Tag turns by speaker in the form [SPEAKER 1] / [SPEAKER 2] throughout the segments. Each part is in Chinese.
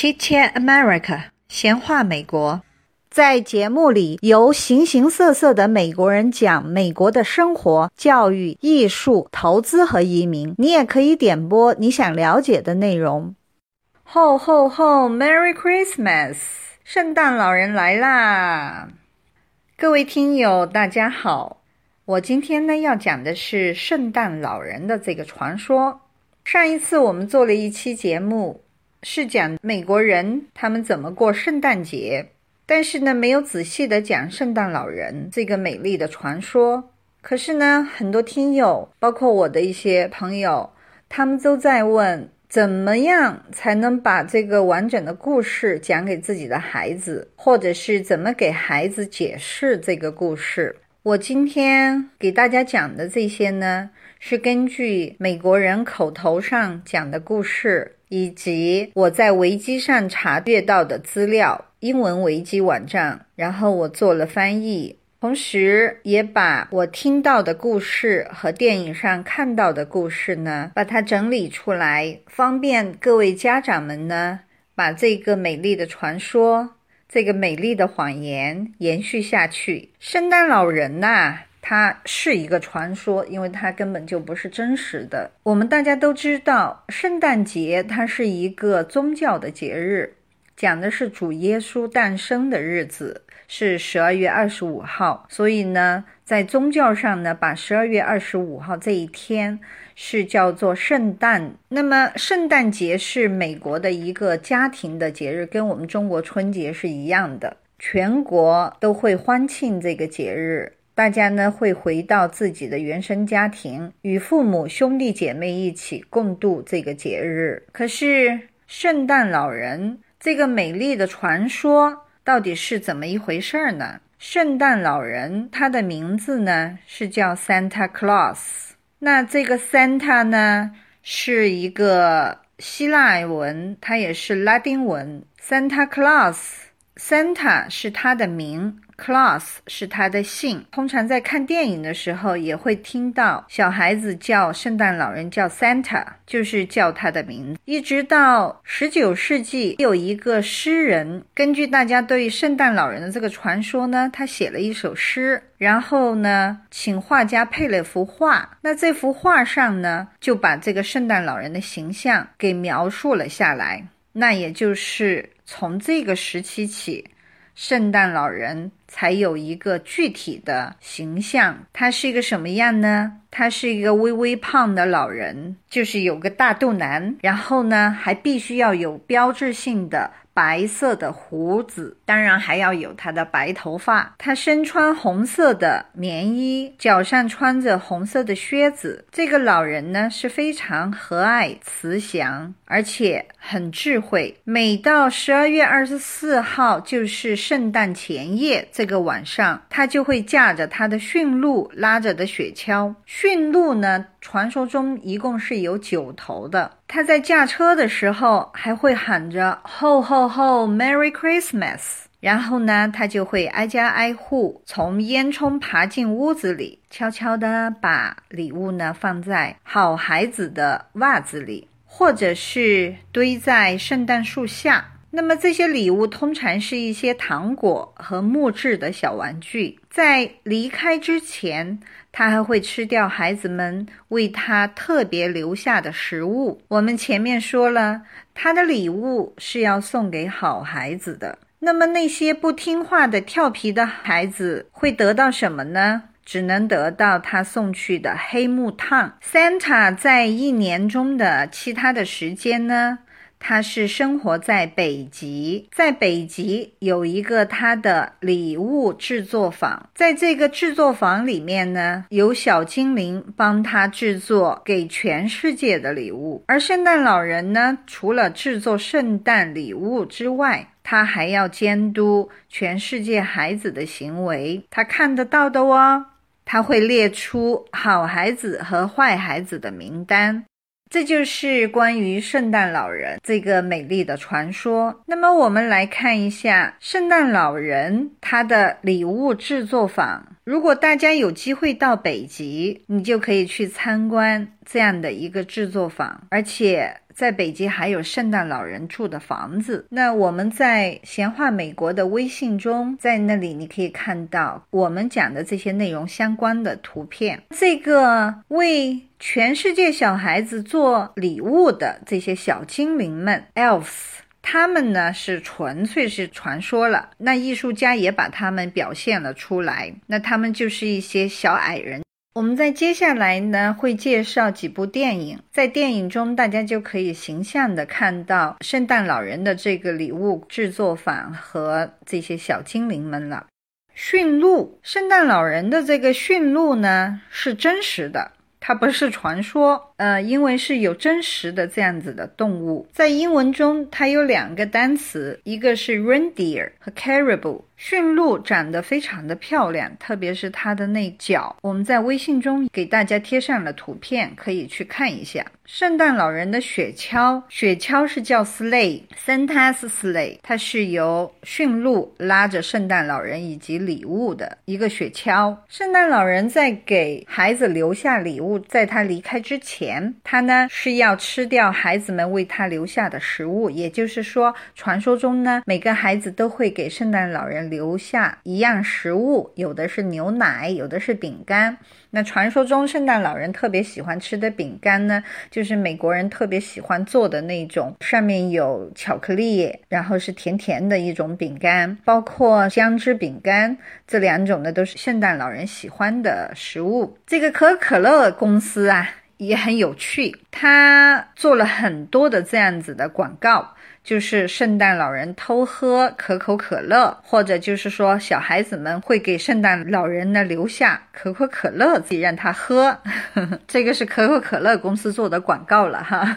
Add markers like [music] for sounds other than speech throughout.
[SPEAKER 1] Chit Chat America，闲话美国。在节目里，由形形色色的美国人讲美国的生活、教育、艺术、投资和移民。你也可以点播你想了解的内容。吼吼吼，Merry Christmas！圣诞老人来啦！各位听友，大家好。我今天呢要讲的是圣诞老人的这个传说。上一次我们做了一期节目。是讲美国人他们怎么过圣诞节，但是呢，没有仔细的讲圣诞老人这个美丽的传说。可是呢，很多听友，包括我的一些朋友，他们都在问，怎么样才能把这个完整的故事讲给自己的孩子，或者是怎么给孩子解释这个故事？我今天给大家讲的这些呢，是根据美国人口头上讲的故事。以及我在维基上查阅到的资料，英文维基网站，然后我做了翻译，同时也把我听到的故事和电影上看到的故事呢，把它整理出来，方便各位家长们呢，把这个美丽的传说，这个美丽的谎言延续下去。圣诞老人呐。它是一个传说，因为它根本就不是真实的。我们大家都知道，圣诞节它是一个宗教的节日，讲的是主耶稣诞生的日子，是十二月二十五号。所以呢，在宗教上呢，把十二月二十五号这一天是叫做圣诞。那么，圣诞节是美国的一个家庭的节日，跟我们中国春节是一样的，全国都会欢庆这个节日。大家呢会回到自己的原生家庭，与父母、兄弟姐妹一起共度这个节日。可是，圣诞老人这个美丽的传说到底是怎么一回事呢？圣诞老人他的名字呢是叫 Santa Claus。那这个 Santa 呢是一个希腊文，它也是拉丁文。Santa Claus Santa 是他的名。Claus 是他的姓。通常在看电影的时候，也会听到小孩子叫圣诞老人叫 Santa，就是叫他的名字。一直到十九世纪，有一个诗人，根据大家对圣诞老人的这个传说呢，他写了一首诗，然后呢，请画家配了一幅画。那这幅画上呢，就把这个圣诞老人的形象给描述了下来。那也就是从这个时期起。圣诞老人才有一个具体的形象，他是一个什么样呢？他是一个微微胖的老人，就是有个大肚腩，然后呢，还必须要有标志性的。白色的胡子，当然还要有他的白头发。他身穿红色的棉衣，脚上穿着红色的靴子。这个老人呢是非常和蔼慈祥，而且很智慧。每到十二月二十四号，就是圣诞前夜这个晚上，他就会驾着他的驯鹿，拉着的雪橇。驯鹿呢？传说中一共是有九头的。他在驾车的时候还会喊着“吼吼吼，Merry Christmas”，然后呢，他就会挨家挨户，从烟囱爬进屋子里，悄悄地把礼物呢放在好孩子的袜子里，或者是堆在圣诞树下。那么这些礼物通常是一些糖果和木质的小玩具。在离开之前，他还会吃掉孩子们为他特别留下的食物。我们前面说了，他的礼物是要送给好孩子的。那么那些不听话的、调皮的孩子会得到什么呢？只能得到他送去的黑木炭。Santa 在一年中的其他的时间呢？他是生活在北极，在北极有一个他的礼物制作坊，在这个制作坊里面呢，有小精灵帮他制作给全世界的礼物。而圣诞老人呢，除了制作圣诞礼物之外，他还要监督全世界孩子的行为，他看得到的哦，他会列出好孩子和坏孩子的名单。这就是关于圣诞老人这个美丽的传说。那么，我们来看一下圣诞老人他的礼物制作坊如果大家有机会到北极，你就可以去参观这样的一个制作坊，而且。在北极还有圣诞老人住的房子。那我们在闲话美国的微信中，在那里你可以看到我们讲的这些内容相关的图片。这个为全世界小孩子做礼物的这些小精灵们 （elves），他们呢是纯粹是传说了。那艺术家也把他们表现了出来。那他们就是一些小矮人。我们在接下来呢会介绍几部电影，在电影中大家就可以形象的看到圣诞老人的这个礼物制作坊和这些小精灵们了。驯鹿，圣诞老人的这个驯鹿呢是真实的。它不是传说，呃，因为是有真实的这样子的动物，在英文中它有两个单词，一个是 reindeer 和 caribou。驯鹿长得非常的漂亮，特别是它的那角。我们在微信中给大家贴上了图片，可以去看一下。圣诞老人的雪橇，雪橇是叫 sleigh，Santa's sleigh，它是由驯鹿拉着圣诞老人以及礼物的一个雪橇。圣诞老人在给孩子留下礼物，在他离开之前，他呢是要吃掉孩子们为他留下的食物。也就是说，传说中呢，每个孩子都会给圣诞老人。留下一样食物，有的是牛奶，有的是饼干。那传说中圣诞老人特别喜欢吃的饼干呢，就是美国人特别喜欢做的那种，上面有巧克力，然后是甜甜的一种饼干，包括姜汁饼干这两种呢，都是圣诞老人喜欢的食物。这个可口可乐公司啊，也很有趣，他做了很多的这样子的广告。就是圣诞老人偷喝可口可乐，或者就是说小孩子们会给圣诞老人呢留下可口可乐，自己让他喝。[laughs] 这个是可口可乐公司做的广告了哈。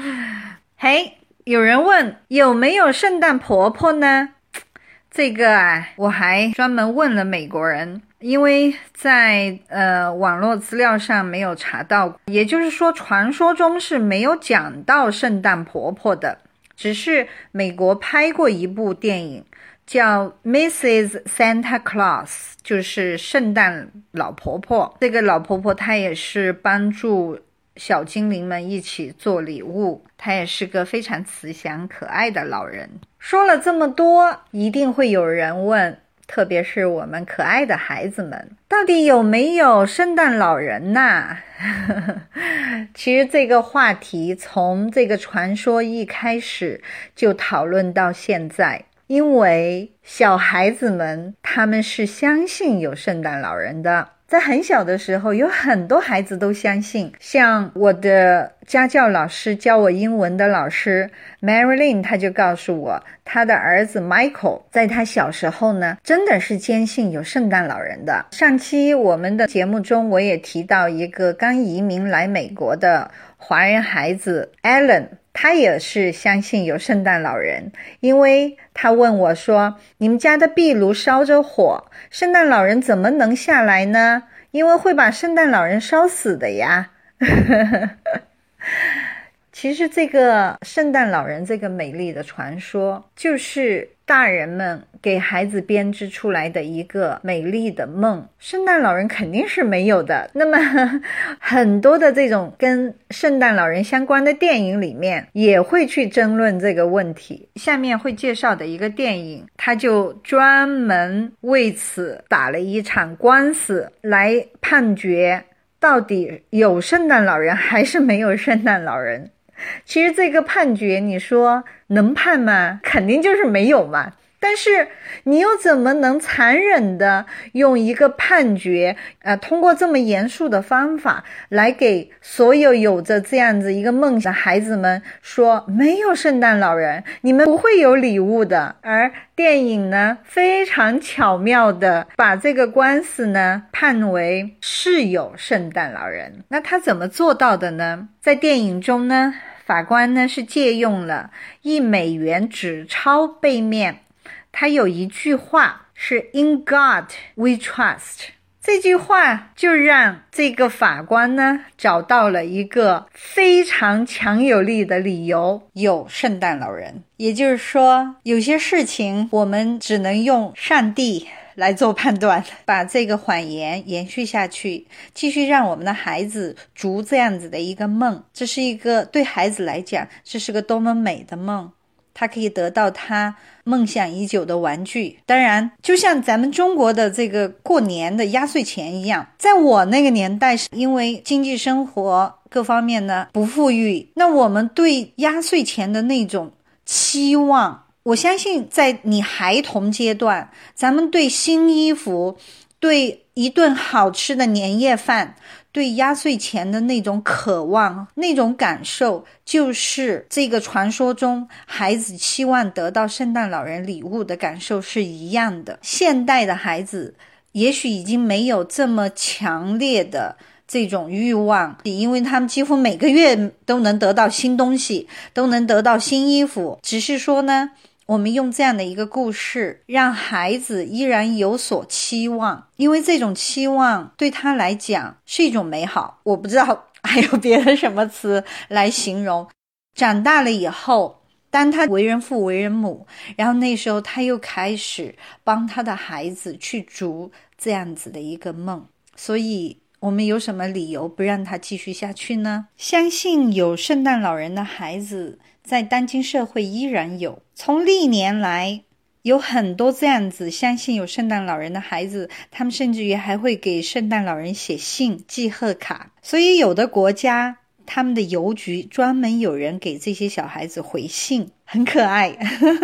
[SPEAKER 1] [laughs] 嘿，有人问有没有圣诞婆婆呢？这个啊，我还专门问了美国人，因为在呃网络资料上没有查到，也就是说传说中是没有讲到圣诞婆婆的。只是美国拍过一部电影，叫《Mrs. Santa Claus》，就是圣诞老婆婆。这个老婆婆她也是帮助小精灵们一起做礼物，她也是个非常慈祥可爱的老人。说了这么多，一定会有人问。特别是我们可爱的孩子们，到底有没有圣诞老人呐？[laughs] 其实这个话题从这个传说一开始就讨论到现在，因为小孩子们他们是相信有圣诞老人的。在很小的时候，有很多孩子都相信。像我的家教老师教我英文的老师 Marilyn，他就告诉我，他的儿子 Michael 在他小时候呢，真的是坚信有圣诞老人的。上期我们的节目中，我也提到一个刚移民来美国的华人孩子 Alan。他也是相信有圣诞老人，因为他问我说：“你们家的壁炉烧着火，圣诞老人怎么能下来呢？因为会把圣诞老人烧死的呀。” [laughs] 其实，这个圣诞老人这个美丽的传说，就是大人们给孩子编织出来的一个美丽的梦。圣诞老人肯定是没有的。那么，很多的这种跟圣诞老人相关的电影里面，也会去争论这个问题。下面会介绍的一个电影，他就专门为此打了一场官司，来判决到底有圣诞老人还是没有圣诞老人。其实这个判决，你说能判吗？肯定就是没有嘛。但是你又怎么能残忍的用一个判决，呃，通过这么严肃的方法来给所有有着这样子一个梦想的孩子们说，没有圣诞老人，你们不会有礼物的。而电影呢，非常巧妙的把这个官司呢判为是有圣诞老人。那他怎么做到的呢？在电影中呢？法官呢是借用了一美元纸钞背面，他有一句话是 “In God We Trust”，这句话就让这个法官呢找到了一个非常强有力的理由：有圣诞老人。也就是说，有些事情我们只能用上帝。来做判断，[laughs] 把这个谎言延续下去，继续让我们的孩子逐这样子的一个梦，这是一个对孩子来讲，这是个多么美的梦。他可以得到他梦想已久的玩具。当然，就像咱们中国的这个过年的压岁钱一样，在我那个年代，是因为经济生活各方面呢不富裕，那我们对压岁钱的那种期望，我相信在你孩童阶段，咱们对新衣服，对一顿好吃的年夜饭。对压岁钱的那种渴望、那种感受，就是这个传说中孩子期望得到圣诞老人礼物的感受是一样的。现代的孩子也许已经没有这么强烈的这种欲望，因为他们几乎每个月都能得到新东西，都能得到新衣服。只是说呢。我们用这样的一个故事，让孩子依然有所期望，因为这种期望对他来讲是一种美好。我不知道 [laughs] 还有别的什么词来形容。长大了以后，当他为人父、为人母，然后那时候他又开始帮他的孩子去逐这样子的一个梦。所以，我们有什么理由不让他继续下去呢？相信有圣诞老人的孩子。在当今社会依然有，从历年来有很多这样子相信有圣诞老人的孩子，他们甚至于还会给圣诞老人写信、寄贺卡。所以有的国家他们的邮局专门有人给这些小孩子回信，很可爱。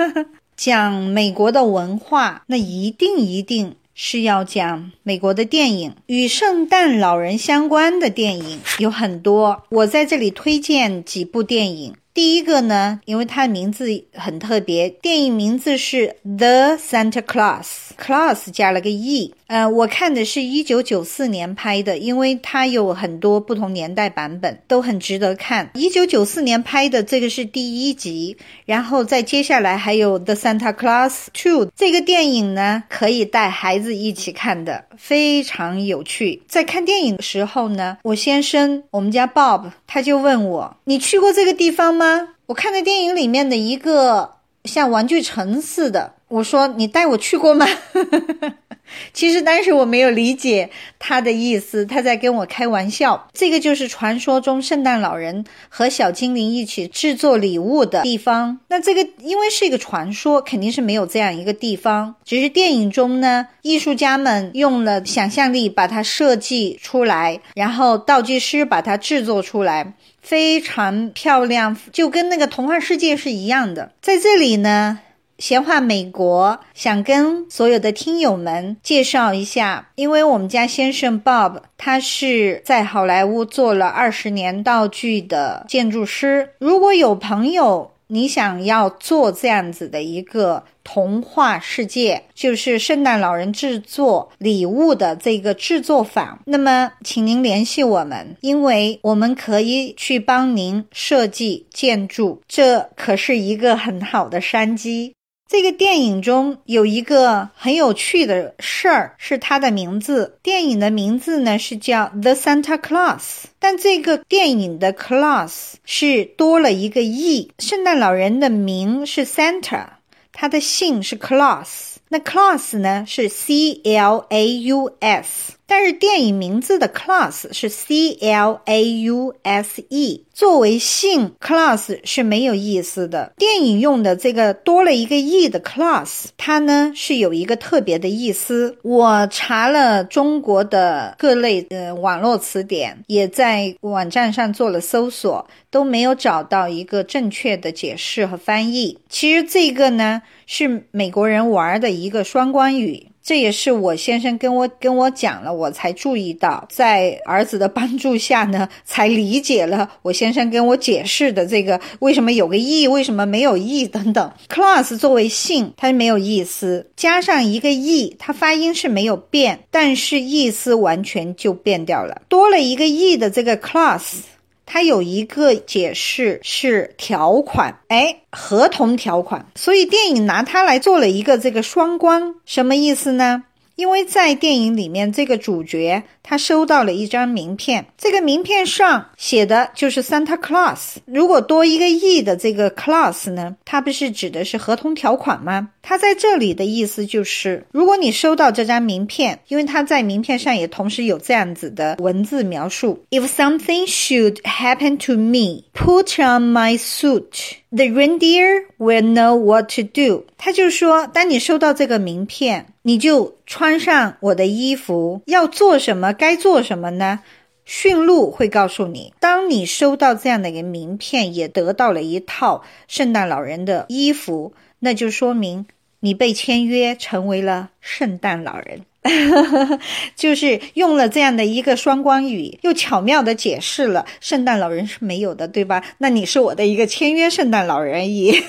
[SPEAKER 1] [laughs] 讲美国的文化，那一定一定是要讲美国的电影，与圣诞老人相关的电影有很多。我在这里推荐几部电影。第一个呢，因为它的名字很特别，电影名字是 The Santa Claus，Claus 加了个 e。呃，我看的是一九九四年拍的，因为它有很多不同年代版本，都很值得看。一九九四年拍的这个是第一集，然后再接下来还有 The Santa Claus Two。这个电影呢，可以带孩子一起看的，非常有趣。在看电影的时候呢，我先生，我们家 Bob，他就问我：“你去过这个地方吗？”我看的电影里面的一个像玩具城似的，我说：“你带我去过吗？” [laughs] 其实当时我没有理解他的意思，他在跟我开玩笑。这个就是传说中圣诞老人和小精灵一起制作礼物的地方。那这个因为是一个传说，肯定是没有这样一个地方。只是电影中呢，艺术家们用了想象力把它设计出来，然后道具师把它制作出来，非常漂亮，就跟那个童话世界是一样的。在这里呢。闲话美国，想跟所有的听友们介绍一下，因为我们家先生 Bob，他是在好莱坞做了二十年道具的建筑师。如果有朋友你想要做这样子的一个童话世界，就是圣诞老人制作礼物的这个制作坊，那么请您联系我们，因为我们可以去帮您设计建筑，这可是一个很好的商机。这个电影中有一个很有趣的事儿，是它的名字。电影的名字呢是叫《The Santa Claus》，但这个电影的 Claus 是多了一个 e。圣诞老人的名是 Santa，他的姓是 Claus。那 Claus 呢是 C L A U S。但是电影名字的 class 是 C L A U S E，作为姓 class 是没有意思的。电影用的这个多了一个 e 的 class，它呢是有一个特别的意思。我查了中国的各类的网络词典，也在网站上做了搜索，都没有找到一个正确的解释和翻译。其实这个呢是美国人玩的一个双关语。这也是我先生跟我跟我讲了，我才注意到，在儿子的帮助下呢，才理解了我先生跟我解释的这个为什么有个 e，为什么没有 e 等等。class 作为姓，它没有意思，加上一个 e，它发音是没有变，但是意思完全就变掉了。多了一个 e 的这个 class。它有一个解释是条款，哎，合同条款，所以电影拿它来做了一个这个双关，什么意思呢？因为在电影里面，这个主角他收到了一张名片，这个名片上写的就是 Santa Claus。如果多一个 e 的这个 “class” 呢，它不是指的是合同条款吗？它在这里的意思就是，如果你收到这张名片，因为它在名片上也同时有这样子的文字描述：If something should happen to me, put on my suit. The reindeer will know what to do。他就说，当你收到这个名片，你就穿上我的衣服，要做什么？该做什么呢？驯鹿会告诉你。当你收到这样的一个名片，也得到了一套圣诞老人的衣服，那就说明。你被签约成为了圣诞老人，[laughs] 就是用了这样的一个双关语，又巧妙的解释了圣诞老人是没有的，对吧？那你是我的一个签约圣诞老人一，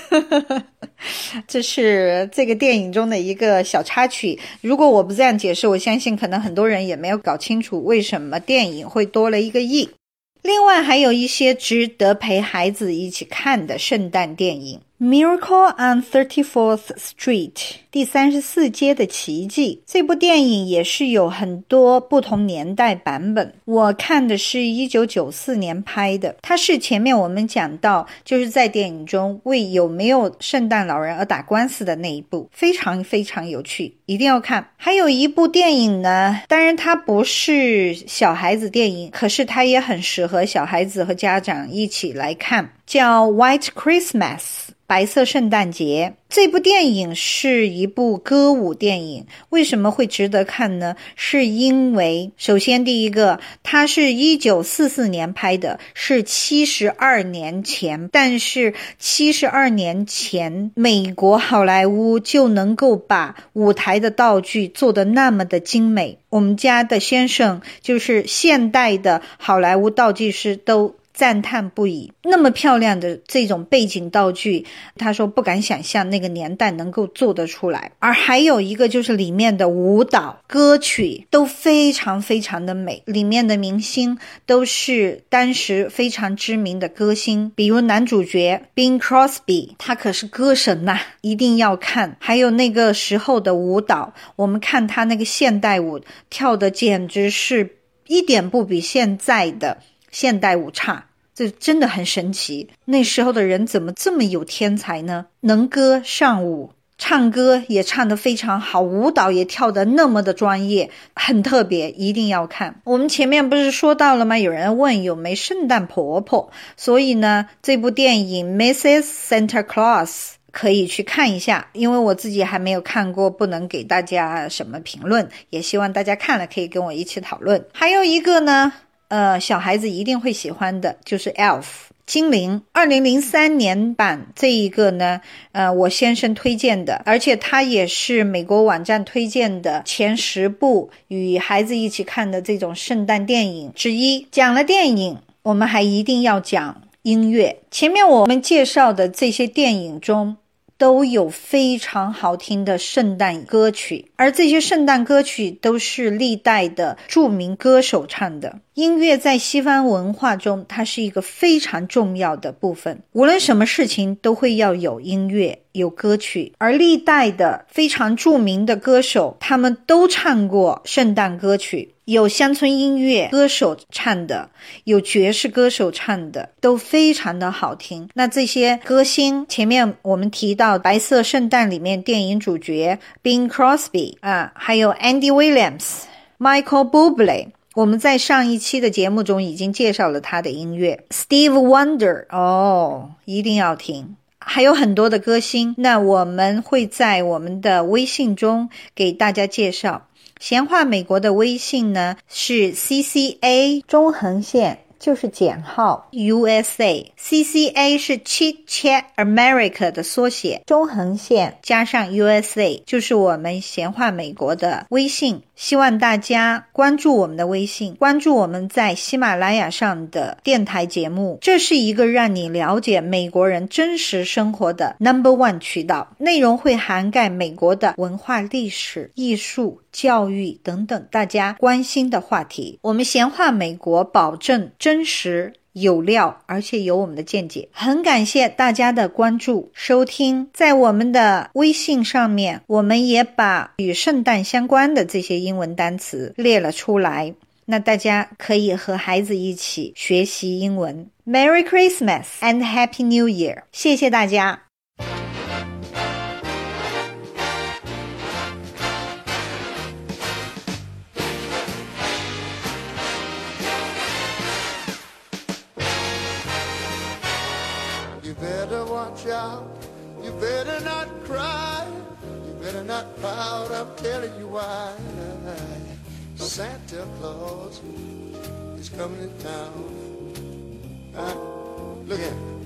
[SPEAKER 1] [laughs] 这是这个电影中的一个小插曲。如果我不这样解释，我相信可能很多人也没有搞清楚为什么电影会多了一个亿。另外还有一些值得陪孩子一起看的圣诞电影。Miracle on Thirty Fourth Street，第三十四街的奇迹。这部电影也是有很多不同年代版本。我看的是一九九四年拍的，它是前面我们讲到，就是在电影中为有没有圣诞老人而打官司的那一部，非常非常有趣，一定要看。还有一部电影呢，当然它不是小孩子电影，可是它也很适合小孩子和家长一起来看，叫《White Christmas》。白色圣诞节这部电影是一部歌舞电影，为什么会值得看呢？是因为首先第一个，它是一九四四年拍的，是七十二年前，但是七十二年前美国好莱坞就能够把舞台的道具做得那么的精美，我们家的先生就是现代的好莱坞道具师都。赞叹不已，那么漂亮的这种背景道具，他说不敢想象那个年代能够做得出来。而还有一个就是里面的舞蹈、歌曲都非常非常的美，里面的明星都是当时非常知名的歌星，比如男主角 Bing Crosby，他可是歌神呐，一定要看。还有那个时候的舞蹈，我们看他那个现代舞跳的简直是一点不比现在的现代舞差。这真的很神奇，那时候的人怎么这么有天才呢？能歌善舞，唱歌也唱得非常好，舞蹈也跳得那么的专业，很特别，一定要看。我们前面不是说到了吗？有人问有没圣诞婆婆，所以呢，这部电影《Mrs. Santa Claus》可以去看一下，因为我自己还没有看过，不能给大家什么评论，也希望大家看了可以跟我一起讨论。还有一个呢。呃，小孩子一定会喜欢的，就是《Elf》精灵。二零零三年版这一个呢，呃，我先生推荐的，而且它也是美国网站推荐的前十部与孩子一起看的这种圣诞电影之一。讲了电影，我们还一定要讲音乐。前面我们介绍的这些电影中。都有非常好听的圣诞歌曲，而这些圣诞歌曲都是历代的著名歌手唱的。音乐在西方文化中，它是一个非常重要的部分。无论什么事情，都会要有音乐。有歌曲，而历代的非常著名的歌手，他们都唱过圣诞歌曲，有乡村音乐歌手唱的，有爵士歌手唱的，都非常的好听。那这些歌星，前面我们提到《白色圣诞》里面电影主角 Bing Crosby 啊，还有 Andy Williams、Michael Bublé，我们在上一期的节目中已经介绍了他的音乐。Steve Wonder，哦，一定要听。还有很多的歌星，那我们会在我们的微信中给大家介绍。闲话美国的微信呢是 C C A 中横线。就是减号 USA，CCA 是 Chit Chat America 的缩写，中横线加上 USA 就是我们闲话美国的微信。希望大家关注我们的微信，关注我们在喜马拉雅上的电台节目，这是一个让你了解美国人真实生活的 Number One 渠道，内容会涵盖美国的文化、历史、艺术。教育等等，大家关心的话题，我们闲话美国保证真实有料，而且有我们的见解。很感谢大家的关注收听，在我们的微信上面，我们也把与圣诞相关的这些英文单词列了出来，那大家可以和孩子一起学习英文。Merry Christmas and Happy New Year！谢谢大家。
[SPEAKER 2] Claus is coming to town. Uh, look at him.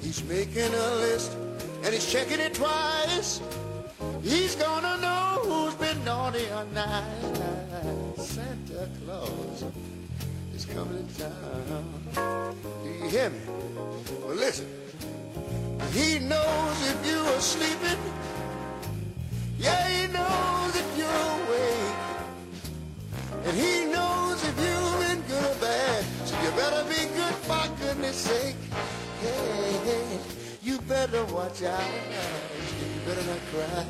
[SPEAKER 2] He's making a list and he's checking it twice. He's gonna know who's been naughty or nice. Santa Claus is coming to town. Do you hear me? Well, listen. He knows if you are sleeping. Yeah, he knows. And he knows if you've been good or bad. So you better be good for goodness sake. Hey, hey, you better watch out. You better not cry.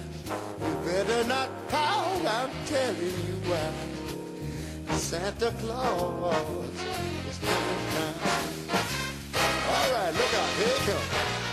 [SPEAKER 2] You better not pout. I'm telling you why. Santa Claus is coming down. All right, look out. Here he comes.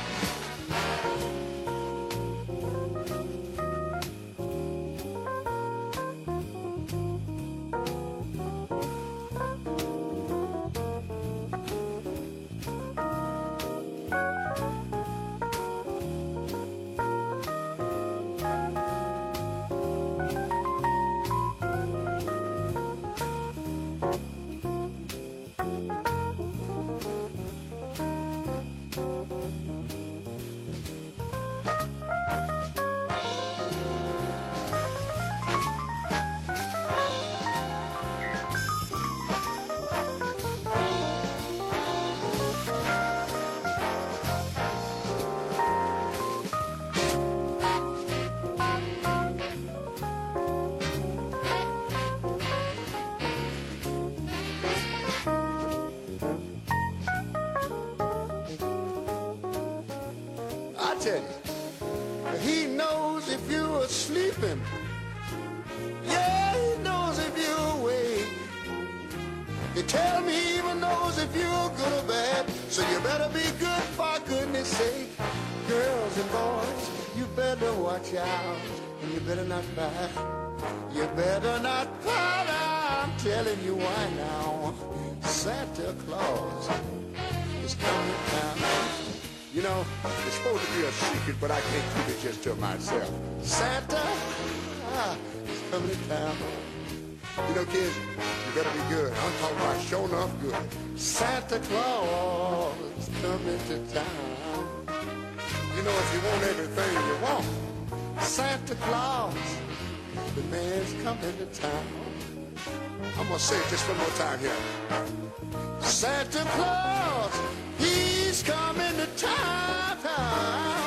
[SPEAKER 2] You, he knows if you're sleeping. Yeah, he knows if you're awake. He tell me he even knows if you're good or bad. So you better be good for goodness sake. Girls and boys, you better watch out. And you better not cry. You better not cry. I'm telling you why now. Santa Claus is coming down. You know, it's supposed to be a secret, but I can't keep it just to myself. Santa ah, is coming to town. You know, kids, you better be good. I'm talking about sure enough good. Santa Claus is coming to town. You know, if you want everything you want, Santa Claus, the man's coming to town. I'm gonna say it just one more time here. Santa Claus, he's coming to town.